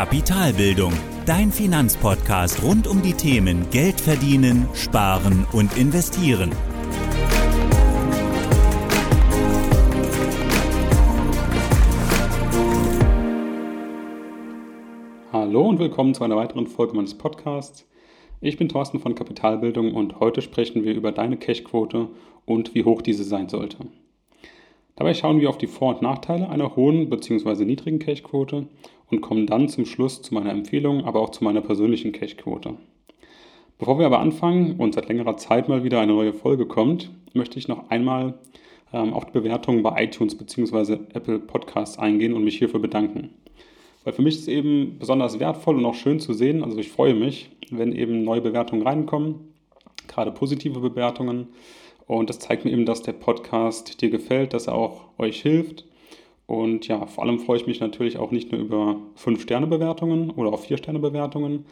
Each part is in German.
Kapitalbildung, dein Finanzpodcast rund um die Themen Geld verdienen, sparen und investieren. Hallo und willkommen zu einer weiteren Folge meines Podcasts. Ich bin Thorsten von Kapitalbildung und heute sprechen wir über deine Cashquote und wie hoch diese sein sollte. Dabei schauen wir auf die Vor- und Nachteile einer hohen bzw. niedrigen Cashquote und kommen dann zum Schluss zu meiner Empfehlung, aber auch zu meiner persönlichen Cashquote. Bevor wir aber anfangen und seit längerer Zeit mal wieder eine neue Folge kommt, möchte ich noch einmal ähm, auf die Bewertungen bei iTunes bzw. Apple Podcasts eingehen und mich hierfür bedanken. Weil für mich ist es eben besonders wertvoll und auch schön zu sehen, also ich freue mich, wenn eben neue Bewertungen reinkommen, gerade positive Bewertungen und das zeigt mir eben, dass der Podcast dir gefällt, dass er auch euch hilft. Und ja, vor allem freue ich mich natürlich auch nicht nur über 5-Sterne-Bewertungen oder auch 4-Sterne-Bewertungen,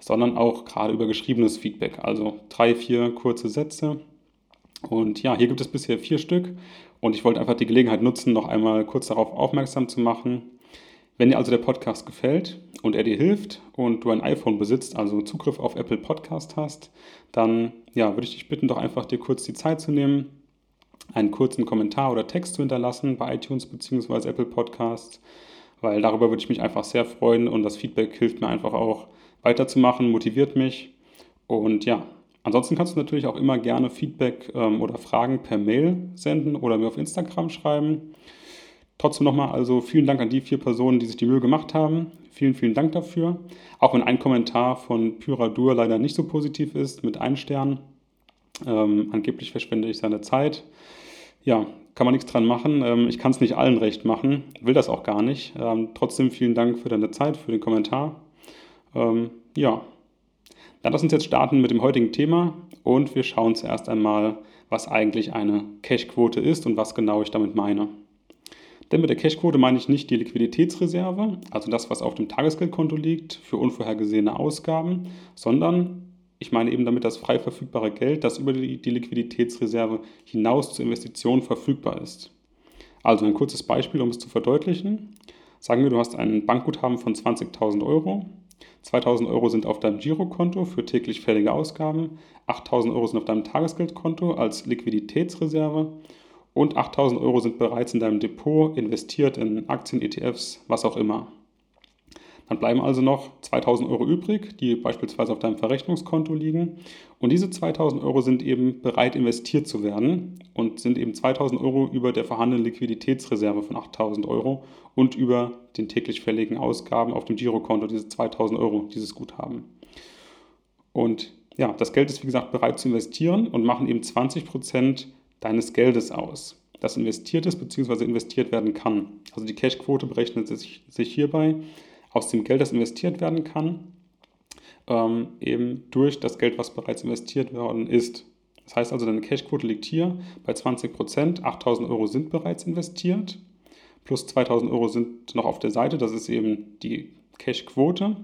sondern auch gerade über geschriebenes Feedback. Also drei, vier kurze Sätze. Und ja, hier gibt es bisher vier Stück. Und ich wollte einfach die Gelegenheit nutzen, noch einmal kurz darauf aufmerksam zu machen, wenn dir also der Podcast gefällt und er dir hilft und du ein iPhone besitzt, also Zugriff auf Apple Podcast hast, dann ja, würde ich dich bitten, doch einfach dir kurz die Zeit zu nehmen, einen kurzen Kommentar oder Text zu hinterlassen bei iTunes bzw. Apple Podcasts, weil darüber würde ich mich einfach sehr freuen und das Feedback hilft mir einfach auch weiterzumachen, motiviert mich und ja, Ansonsten kannst du natürlich auch immer gerne Feedback ähm, oder Fragen per Mail senden oder mir auf Instagram schreiben. Trotzdem nochmal, also vielen Dank an die vier Personen, die sich die Mühe gemacht haben. Vielen, vielen Dank dafür. Auch wenn ein Kommentar von Pyradur leider nicht so positiv ist, mit einem Stern. Ähm, angeblich verschwende ich seine Zeit. Ja, kann man nichts dran machen. Ähm, ich kann es nicht allen recht machen, will das auch gar nicht. Ähm, trotzdem vielen Dank für deine Zeit, für den Kommentar. Ähm, ja, dann lass uns jetzt starten mit dem heutigen Thema und wir schauen zuerst einmal, was eigentlich eine Cash-Quote ist und was genau ich damit meine. Denn mit der Cashquote meine ich nicht die Liquiditätsreserve, also das, was auf dem Tagesgeldkonto liegt für unvorhergesehene Ausgaben, sondern ich meine eben damit das frei verfügbare Geld, das über die, die Liquiditätsreserve hinaus zur Investition verfügbar ist. Also ein kurzes Beispiel, um es zu verdeutlichen. Sagen wir, du hast ein Bankguthaben von 20.000 Euro. 2.000 Euro sind auf deinem Girokonto für täglich fällige Ausgaben, 8.000 Euro sind auf deinem Tagesgeldkonto als Liquiditätsreserve und 8000 Euro sind bereits in deinem Depot investiert in Aktien, ETFs, was auch immer. Dann bleiben also noch 2000 Euro übrig, die beispielsweise auf deinem Verrechnungskonto liegen. Und diese 2000 Euro sind eben bereit investiert zu werden und sind eben 2000 Euro über der vorhandenen Liquiditätsreserve von 8000 Euro und über den täglich fälligen Ausgaben auf dem Girokonto, diese 2000 Euro, dieses Guthaben. Und ja, das Geld ist wie gesagt bereit zu investieren und machen eben 20 Prozent deines Geldes aus, das investiert ist bzw. investiert werden kann. Also die Cashquote berechnet sich, sich hierbei aus dem Geld, das investiert werden kann, ähm, eben durch das Geld, was bereits investiert worden ist. Das heißt also, deine Cashquote liegt hier bei 20 Prozent. 8000 Euro sind bereits investiert, plus 2000 Euro sind noch auf der Seite. Das ist eben die Cashquote.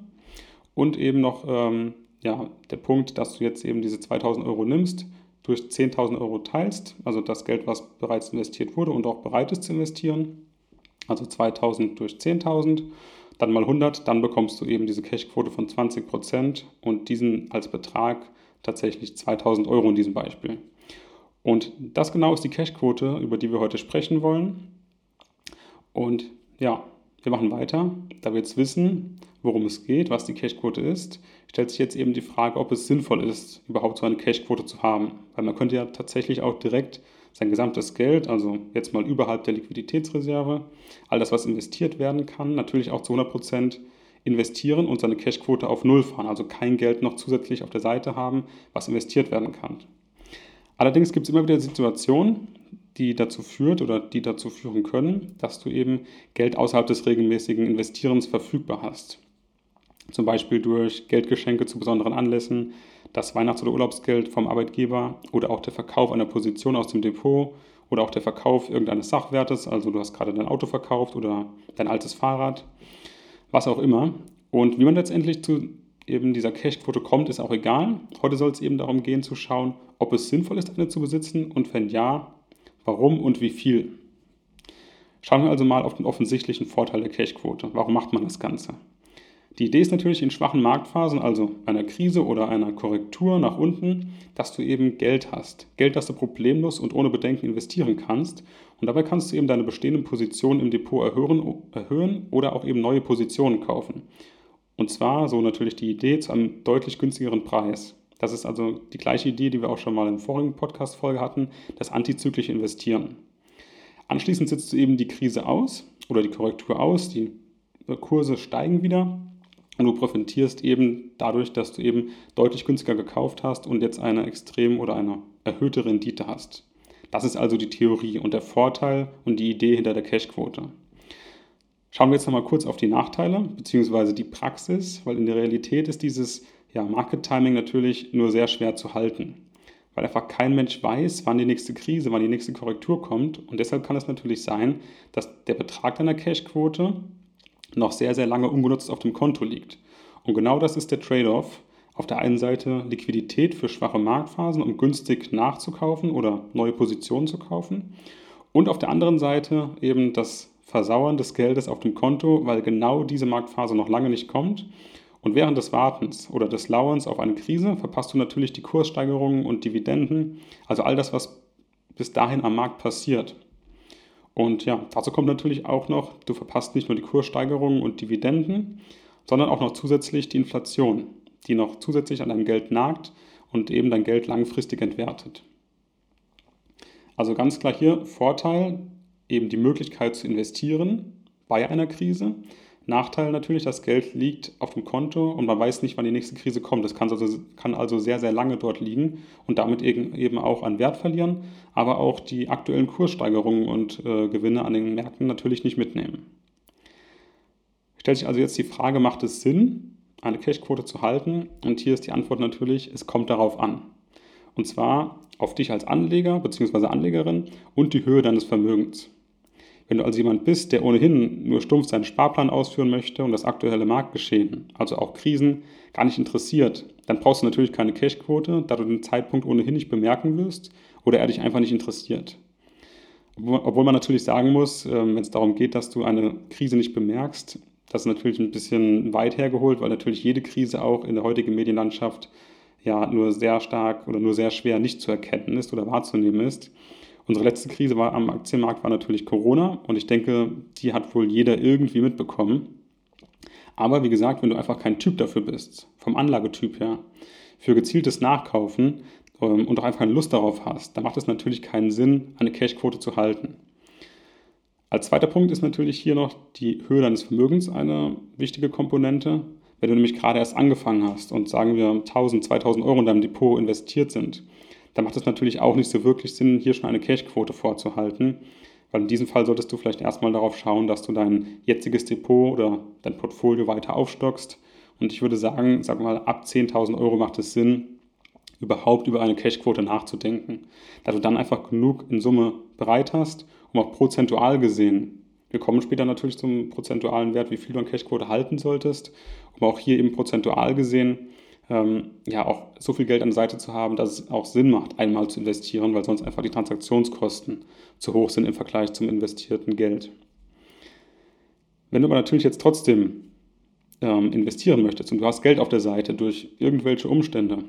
Und eben noch ähm, ja, der Punkt, dass du jetzt eben diese 2000 Euro nimmst durch 10.000 Euro teilst, also das Geld, was bereits investiert wurde und auch bereit ist zu investieren, also 2.000 durch 10.000, dann mal 100, dann bekommst du eben diese Cashquote von 20% und diesen als Betrag tatsächlich 2.000 Euro in diesem Beispiel. Und das genau ist die Cashquote, über die wir heute sprechen wollen. Und ja, wir machen weiter. Da wir jetzt wissen, worum es geht, was die Cashquote ist, stellt sich jetzt eben die Frage, ob es sinnvoll ist, überhaupt so eine Cashquote zu haben. Weil man könnte ja tatsächlich auch direkt sein gesamtes Geld, also jetzt mal überhalb der Liquiditätsreserve, all das, was investiert werden kann, natürlich auch zu 100 Prozent investieren und seine Cashquote auf Null fahren, also kein Geld noch zusätzlich auf der Seite haben, was investiert werden kann. Allerdings gibt es immer wieder Situationen, die dazu führt oder die dazu führen können, dass du eben Geld außerhalb des regelmäßigen Investierens verfügbar hast. Zum Beispiel durch Geldgeschenke zu besonderen Anlässen, das Weihnachts- oder Urlaubsgeld vom Arbeitgeber oder auch der Verkauf einer Position aus dem Depot oder auch der Verkauf irgendeines Sachwertes, also du hast gerade dein Auto verkauft oder dein altes Fahrrad, was auch immer. Und wie man letztendlich zu eben dieser Cashquote kommt, ist auch egal. Heute soll es eben darum gehen zu schauen, ob es sinnvoll ist, eine zu besitzen und wenn ja, warum und wie viel. Schauen wir also mal auf den offensichtlichen Vorteil der Cashquote. Warum macht man das Ganze? Die Idee ist natürlich in schwachen Marktphasen, also einer Krise oder einer Korrektur nach unten, dass du eben Geld hast. Geld, das du problemlos und ohne Bedenken investieren kannst. Und dabei kannst du eben deine bestehenden Positionen im Depot erhöhen, erhöhen oder auch eben neue Positionen kaufen. Und zwar, so natürlich die Idee, zu einem deutlich günstigeren Preis. Das ist also die gleiche Idee, die wir auch schon mal der vorigen Podcast-Folge hatten, das antizyklische Investieren. Anschließend sitzt du eben die Krise aus oder die Korrektur aus, die Kurse steigen wieder und du profitierst eben dadurch, dass du eben deutlich günstiger gekauft hast und jetzt eine extrem oder eine erhöhte Rendite hast. Das ist also die Theorie und der Vorteil und die Idee hinter der Cashquote. Schauen wir jetzt nochmal kurz auf die Nachteile bzw. die Praxis, weil in der Realität ist dieses ja, Market Timing natürlich nur sehr schwer zu halten, weil einfach kein Mensch weiß, wann die nächste Krise, wann die nächste Korrektur kommt und deshalb kann es natürlich sein, dass der Betrag deiner Cashquote noch sehr, sehr lange ungenutzt auf dem Konto liegt. Und genau das ist der Trade-off. Auf der einen Seite Liquidität für schwache Marktphasen, um günstig nachzukaufen oder neue Positionen zu kaufen. Und auf der anderen Seite eben das Versauern des Geldes auf dem Konto, weil genau diese Marktphase noch lange nicht kommt. Und während des Wartens oder des Lauerns auf eine Krise verpasst du natürlich die Kurssteigerungen und Dividenden, also all das, was bis dahin am Markt passiert. Und ja, dazu kommt natürlich auch noch, du verpasst nicht nur die Kurssteigerungen und Dividenden, sondern auch noch zusätzlich die Inflation, die noch zusätzlich an deinem Geld nagt und eben dein Geld langfristig entwertet. Also ganz klar hier Vorteil, eben die Möglichkeit zu investieren bei einer Krise, Nachteil natürlich, das Geld liegt auf dem Konto und man weiß nicht, wann die nächste Krise kommt. Das kann also, kann also sehr, sehr lange dort liegen und damit eben auch an Wert verlieren, aber auch die aktuellen Kurssteigerungen und äh, Gewinne an den Märkten natürlich nicht mitnehmen. Stellt sich also jetzt die Frage, macht es Sinn, eine Cashquote zu halten? Und hier ist die Antwort natürlich, es kommt darauf an. Und zwar auf dich als Anleger bzw. Anlegerin und die Höhe deines Vermögens. Wenn du also jemand bist, der ohnehin nur stumpf seinen Sparplan ausführen möchte und das aktuelle Marktgeschehen, also auch Krisen, gar nicht interessiert, dann brauchst du natürlich keine Cashquote, da du den Zeitpunkt ohnehin nicht bemerken wirst oder er dich einfach nicht interessiert. Obwohl man natürlich sagen muss, ähm, wenn es darum geht, dass du eine Krise nicht bemerkst, das ist natürlich ein bisschen weit hergeholt, weil natürlich jede Krise auch in der heutigen Medienlandschaft ja nur sehr stark oder nur sehr schwer nicht zu erkennen ist oder wahrzunehmen ist. Unsere letzte Krise war am Aktienmarkt war natürlich Corona und ich denke, die hat wohl jeder irgendwie mitbekommen. Aber wie gesagt, wenn du einfach kein Typ dafür bist, vom Anlagetyp her, für gezieltes Nachkaufen ähm, und auch einfach keine Lust darauf hast, dann macht es natürlich keinen Sinn, eine Cashquote zu halten. Als zweiter Punkt ist natürlich hier noch die Höhe deines Vermögens eine wichtige Komponente. Wenn du nämlich gerade erst angefangen hast und sagen wir 1000, 2000 Euro in deinem Depot investiert sind, dann macht es natürlich auch nicht so wirklich Sinn, hier schon eine Cashquote vorzuhalten, weil in diesem Fall solltest du vielleicht erstmal darauf schauen, dass du dein jetziges Depot oder dein Portfolio weiter aufstockst. Und ich würde sagen, sag mal, ab 10.000 Euro macht es Sinn, überhaupt über eine Cashquote nachzudenken, da du dann einfach genug in Summe bereit hast, um auch prozentual gesehen, wir kommen später natürlich zum prozentualen Wert, wie viel du an Cashquote halten solltest, um auch hier eben prozentual gesehen ähm, ja auch so viel Geld an der Seite zu haben, dass es auch Sinn macht, einmal zu investieren, weil sonst einfach die Transaktionskosten zu hoch sind im Vergleich zum investierten Geld. Wenn du aber natürlich jetzt trotzdem ähm, investieren möchtest und du hast Geld auf der Seite durch irgendwelche Umstände,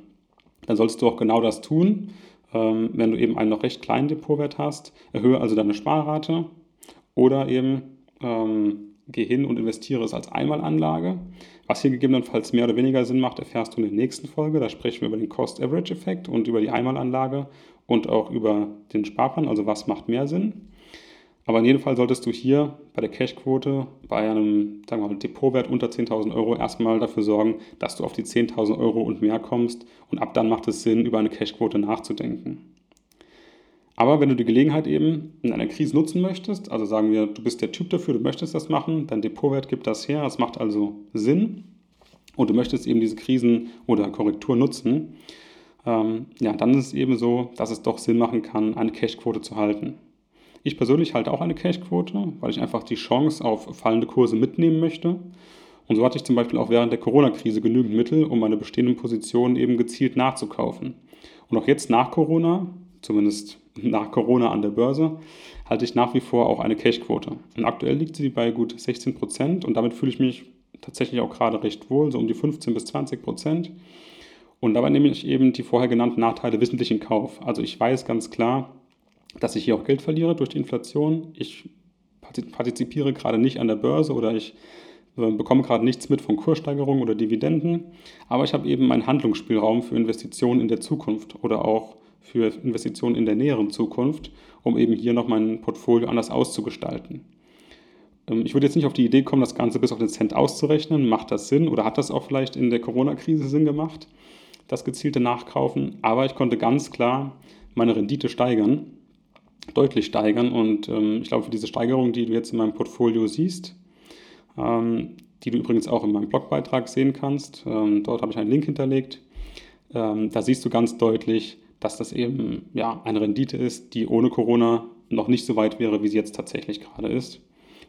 dann solltest du auch genau das tun. Ähm, wenn du eben einen noch recht kleinen Depotwert hast, erhöhe also deine Sparrate oder eben ähm, geh hin und investiere es als Einmalanlage. Was hier gegebenenfalls mehr oder weniger Sinn macht, erfährst du in der nächsten Folge. Da sprechen wir über den Cost-Average-Effekt und über die Einmalanlage und auch über den Sparplan, also was macht mehr Sinn. Aber in jedem Fall solltest du hier bei der Cashquote bei einem sagen wir mal, Depotwert unter 10.000 Euro erstmal dafür sorgen, dass du auf die 10.000 Euro und mehr kommst und ab dann macht es Sinn, über eine Cashquote nachzudenken. Aber wenn du die Gelegenheit eben in einer Krise nutzen möchtest, also sagen wir, du bist der Typ dafür, du möchtest das machen, dein Depotwert gibt das her, es macht also Sinn und du möchtest eben diese Krisen oder Korrektur nutzen, ähm, ja, dann ist es eben so, dass es doch Sinn machen kann, eine Cashquote zu halten. Ich persönlich halte auch eine Cashquote, weil ich einfach die Chance auf fallende Kurse mitnehmen möchte. Und so hatte ich zum Beispiel auch während der Corona-Krise genügend Mittel, um meine bestehenden Positionen eben gezielt nachzukaufen. Und auch jetzt nach Corona, zumindest nach Corona an der Börse, halte ich nach wie vor auch eine Cashquote. Und aktuell liegt sie bei gut 16 Prozent und damit fühle ich mich tatsächlich auch gerade recht wohl, so um die 15 bis 20 Prozent. Und dabei nehme ich eben die vorher genannten Nachteile wissentlich in Kauf. Also ich weiß ganz klar, dass ich hier auch Geld verliere durch die Inflation. Ich partizipiere gerade nicht an der Börse oder ich äh, bekomme gerade nichts mit von Kurssteigerungen oder Dividenden, aber ich habe eben meinen Handlungsspielraum für Investitionen in der Zukunft oder auch für Investitionen in der näheren Zukunft, um eben hier noch mein Portfolio anders auszugestalten. Ähm, ich würde jetzt nicht auf die Idee kommen, das Ganze bis auf den Cent auszurechnen. Macht das Sinn oder hat das auch vielleicht in der Corona-Krise Sinn gemacht, das gezielte Nachkaufen? Aber ich konnte ganz klar meine Rendite steigern, deutlich steigern. Und ähm, ich glaube, für diese Steigerung, die du jetzt in meinem Portfolio siehst, ähm, die du übrigens auch in meinem Blogbeitrag sehen kannst, dort habe ich einen Link hinterlegt, da siehst du ganz deutlich, dass das eben ja, eine Rendite ist, die ohne Corona noch nicht so weit wäre, wie sie jetzt tatsächlich gerade ist.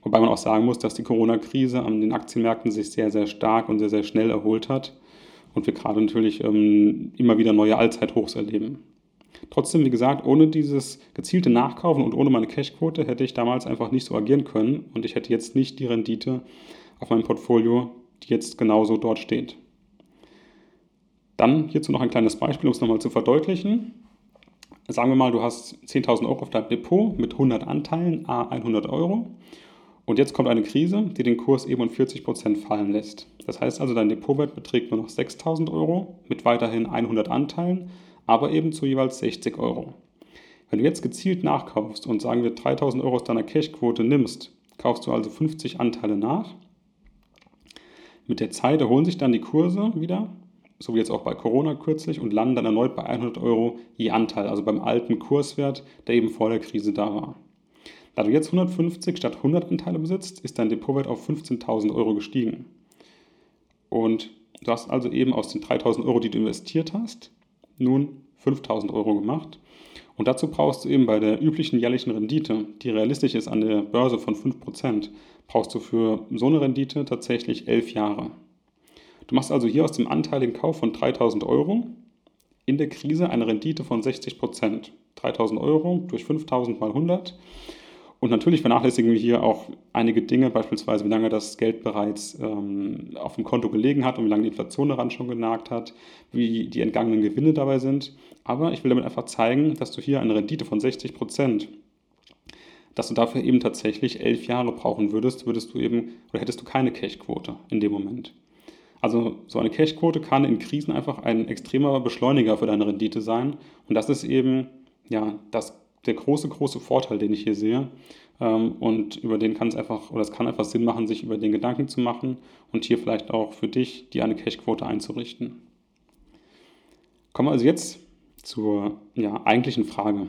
Wobei man auch sagen muss, dass die Corona-Krise an den Aktienmärkten sich sehr, sehr stark und sehr, sehr schnell erholt hat und wir gerade natürlich ähm, immer wieder neue Allzeithochs erleben. Trotzdem, wie gesagt, ohne dieses gezielte Nachkaufen und ohne meine Cashquote hätte ich damals einfach nicht so agieren können und ich hätte jetzt nicht die Rendite auf meinem Portfolio, die jetzt genauso dort steht. Dann hierzu noch ein kleines Beispiel, um es nochmal zu verdeutlichen. Sagen wir mal, du hast 10.000 Euro auf deinem Depot mit 100 Anteilen, a 100 Euro. Und jetzt kommt eine Krise, die den Kurs eben um 40% fallen lässt. Das heißt also, dein Depotwert beträgt nur noch 6.000 Euro mit weiterhin 100 Anteilen, aber eben zu jeweils 60 Euro. Wenn du jetzt gezielt nachkaufst und sagen wir 3000 Euro aus deiner Cashquote nimmst, kaufst du also 50 Anteile nach. Mit der Zeit erholen sich dann die Kurse wieder, so wie jetzt auch bei Corona kürzlich, und landen dann erneut bei 100 Euro je Anteil, also beim alten Kurswert, der eben vor der Krise da war. Da du jetzt 150 statt 100 Anteile besitzt, ist dein Depotwert auf 15.000 Euro gestiegen. Und du hast also eben aus den 3.000 Euro, die du investiert hast, nun 5000 Euro gemacht. Und dazu brauchst du eben bei der üblichen jährlichen Rendite, die realistisch ist an der Börse von 5%, brauchst du für so eine Rendite tatsächlich 11 Jahre. Du machst also hier aus dem anteiligen Kauf von 3000 Euro in der Krise eine Rendite von 60%. 3000 Euro durch 5000 mal 100 und natürlich vernachlässigen wir hier auch einige Dinge, beispielsweise wie lange das Geld bereits ähm, auf dem Konto gelegen hat und wie lange die Inflation daran schon genagt hat, wie die entgangenen Gewinne dabei sind. Aber ich will damit einfach zeigen, dass du hier eine Rendite von 60 Prozent, dass du dafür eben tatsächlich elf Jahre brauchen würdest, würdest du eben oder hättest du keine Cashquote in dem Moment. Also so eine Cashquote kann in Krisen einfach ein extremer Beschleuniger für deine Rendite sein und das ist eben ja das der große, große Vorteil, den ich hier sehe. Ähm, und über den kann es einfach, oder es kann einfach Sinn machen, sich über den Gedanken zu machen und hier vielleicht auch für dich die eine Cash-Quote einzurichten. Kommen wir also jetzt zur ja, eigentlichen Frage.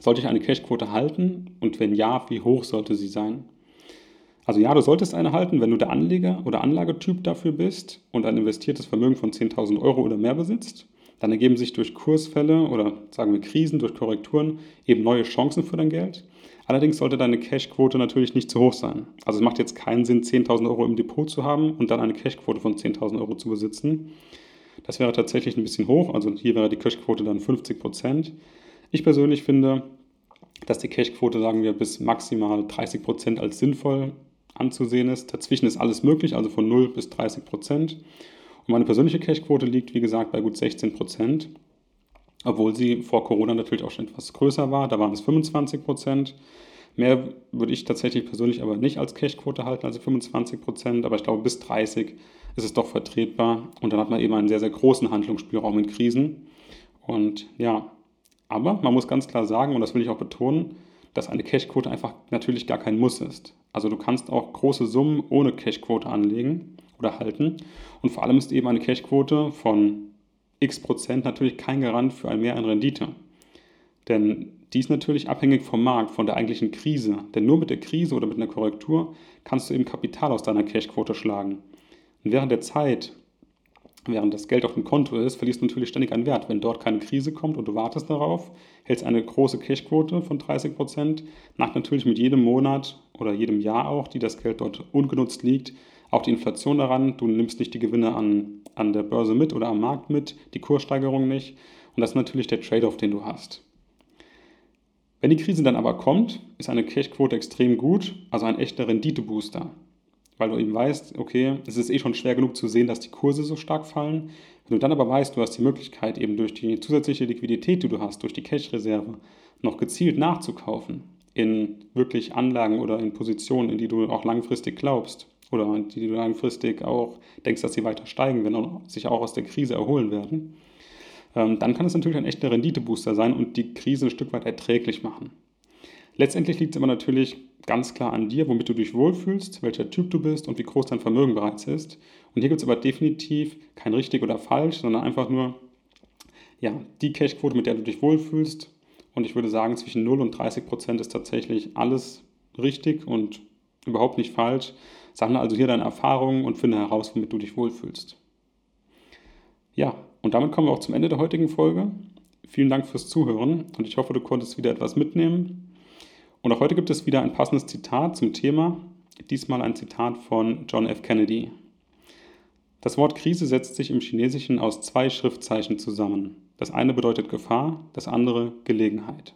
Sollte ich eine Cash-Quote halten und wenn ja, wie hoch sollte sie sein? Also ja, du solltest eine halten, wenn du der Anleger oder Anlagetyp dafür bist und ein investiertes Vermögen von 10.000 Euro oder mehr besitzt dann ergeben sich durch Kursfälle oder sagen wir Krisen, durch Korrekturen eben neue Chancen für dein Geld. Allerdings sollte deine Cashquote natürlich nicht zu hoch sein. Also es macht jetzt keinen Sinn, 10.000 Euro im Depot zu haben und dann eine Cashquote von 10.000 Euro zu besitzen. Das wäre tatsächlich ein bisschen hoch, also hier wäre die Cashquote dann 50 Prozent. Ich persönlich finde, dass die Cashquote, sagen wir, bis maximal 30 Prozent als sinnvoll anzusehen ist. Dazwischen ist alles möglich, also von 0 bis 30 Prozent. Und meine persönliche Cashquote liegt, wie gesagt, bei gut 16 Prozent, obwohl sie vor Corona natürlich auch schon etwas größer war. Da waren es 25 Prozent. Mehr würde ich tatsächlich persönlich aber nicht als Cashquote halten, also 25 Prozent, aber ich glaube, bis 30 ist es doch vertretbar und dann hat man eben einen sehr, sehr großen Handlungsspielraum in Krisen. Und ja, aber man muss ganz klar sagen, und das will ich auch betonen, dass eine Cashquote einfach natürlich gar kein Muss ist. Also du kannst auch große Summen ohne Cashquote anlegen oder halten. Und vor allem ist eben eine Cashquote von x Prozent natürlich kein Garant für ein Mehr an Rendite. Denn die ist natürlich abhängig vom Markt, von der eigentlichen Krise. Denn nur mit der Krise oder mit einer Korrektur kannst du eben Kapital aus deiner Cashquote schlagen. Und während der Zeit, während das Geld auf dem Konto ist, verlierst du natürlich ständig an Wert. Wenn dort keine Krise kommt und du wartest darauf, hältst eine große Cashquote von 30 Prozent, nach natürlich mit jedem Monat oder jedem Jahr auch, die das Geld dort ungenutzt liegt, auch die Inflation daran. Du nimmst nicht die Gewinne an, an der Börse mit oder am Markt mit, die Kurssteigerung nicht. Und das ist natürlich der Trade-off, den du hast. Wenn die Krise dann aber kommt, ist eine Cashquote extrem gut, also ein echter Renditebooster. Weil du eben weißt, okay, es ist eh schon schwer genug zu sehen, dass die Kurse so stark fallen. Wenn du dann aber weißt, du hast die Möglichkeit, eben durch die zusätzliche Liquidität, die du hast, durch die Cash-Reserve, noch gezielt nachzukaufen in wirklich Anlagen oder in Positionen, in die du auch langfristig glaubst oder die du langfristig auch denkst, dass sie weiter steigen werden und sich auch aus der Krise erholen werden, ähm, dann kann es natürlich ein echter Renditebooster sein und die Krise ein Stück weit erträglich machen. Letztendlich liegt es aber natürlich ganz klar an dir, womit du dich wohlfühlst, welcher Typ du bist und wie groß dein Vermögen bereits ist. Und hier gibt es aber definitiv kein richtig oder falsch, sondern einfach nur ja, die Cashquote, mit der du dich wohlfühlst. Und ich würde sagen, zwischen 0 und 30 Prozent ist tatsächlich alles richtig und überhaupt nicht falsch. Sammle also hier deine Erfahrungen und finde heraus, womit du dich wohlfühlst. Ja, und damit kommen wir auch zum Ende der heutigen Folge. Vielen Dank fürs Zuhören und ich hoffe, du konntest wieder etwas mitnehmen. Und auch heute gibt es wieder ein passendes Zitat zum Thema, diesmal ein Zitat von John F. Kennedy. Das Wort Krise setzt sich im Chinesischen aus zwei Schriftzeichen zusammen. Das eine bedeutet Gefahr, das andere Gelegenheit.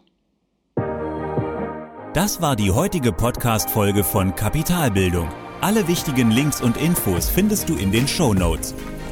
Das war die heutige Podcast-Folge von Kapitalbildung. Alle wichtigen Links und Infos findest du in den Show Notes.